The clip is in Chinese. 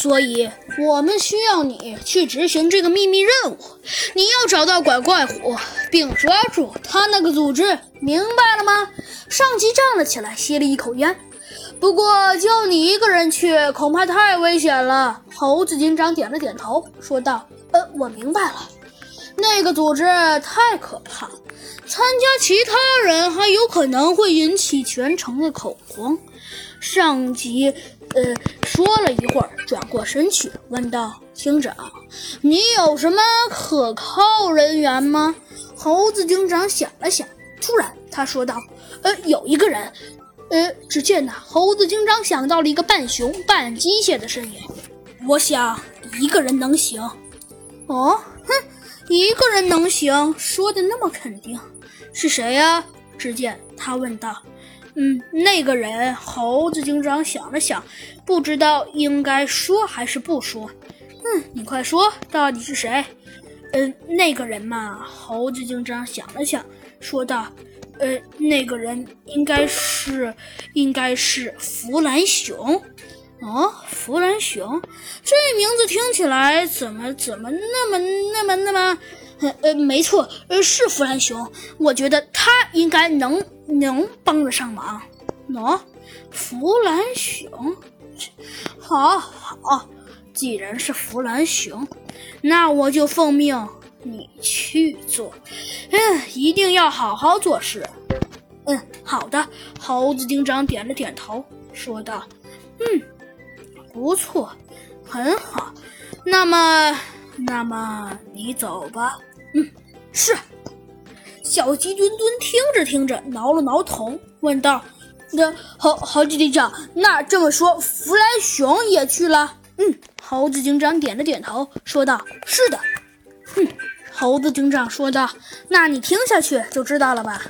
所以我们需要你去执行这个秘密任务。你要找到拐怪虎，并抓住他那个组织，明白了吗？上级站了起来，吸了一口烟。不过，就你一个人去，恐怕太危险了。猴子警长点了点头，说道：“呃，我明白了。那个组织太可怕，参加其他人还有可能会引起全城的恐慌。”上级，呃，说了一会儿，转过身去，问道：“警长，你有什么可靠人员吗？”猴子警长想了想，突然他说道：“呃，有一个人。”呃，只见呢，猴子警长想到了一个半熊半机械的身影。我想一个人能行。哦，哼，一个人能行，说的那么肯定，是谁呀？只见他问道。嗯，那个人。猴子警长想了想，不知道应该说还是不说。嗯，你快说，到底是谁？嗯，那个人嘛。猴子警长想了想，说道。呃，那个人应该是，应该是弗兰熊，哦，弗兰熊，这名字听起来怎么怎么那么那么那么，呃呃，没错，呃是弗兰熊，我觉得他应该能能帮得上忙。喏，弗兰熊，好好，既然是弗兰熊，那我就奉命。你去做，嗯，一定要好好做事。嗯，好的。猴子警长点了点头，说道：“嗯，不错，很好。那么，那么你走吧。”是。小鸡墩墩听着听着，挠了挠头，问道：“那猴猴子警长，那这么说，弗兰熊也去了？”嗯，猴子警长点了点头，说道：“是的。”哼。猴子警长说道：“那你听下去就知道了吧。”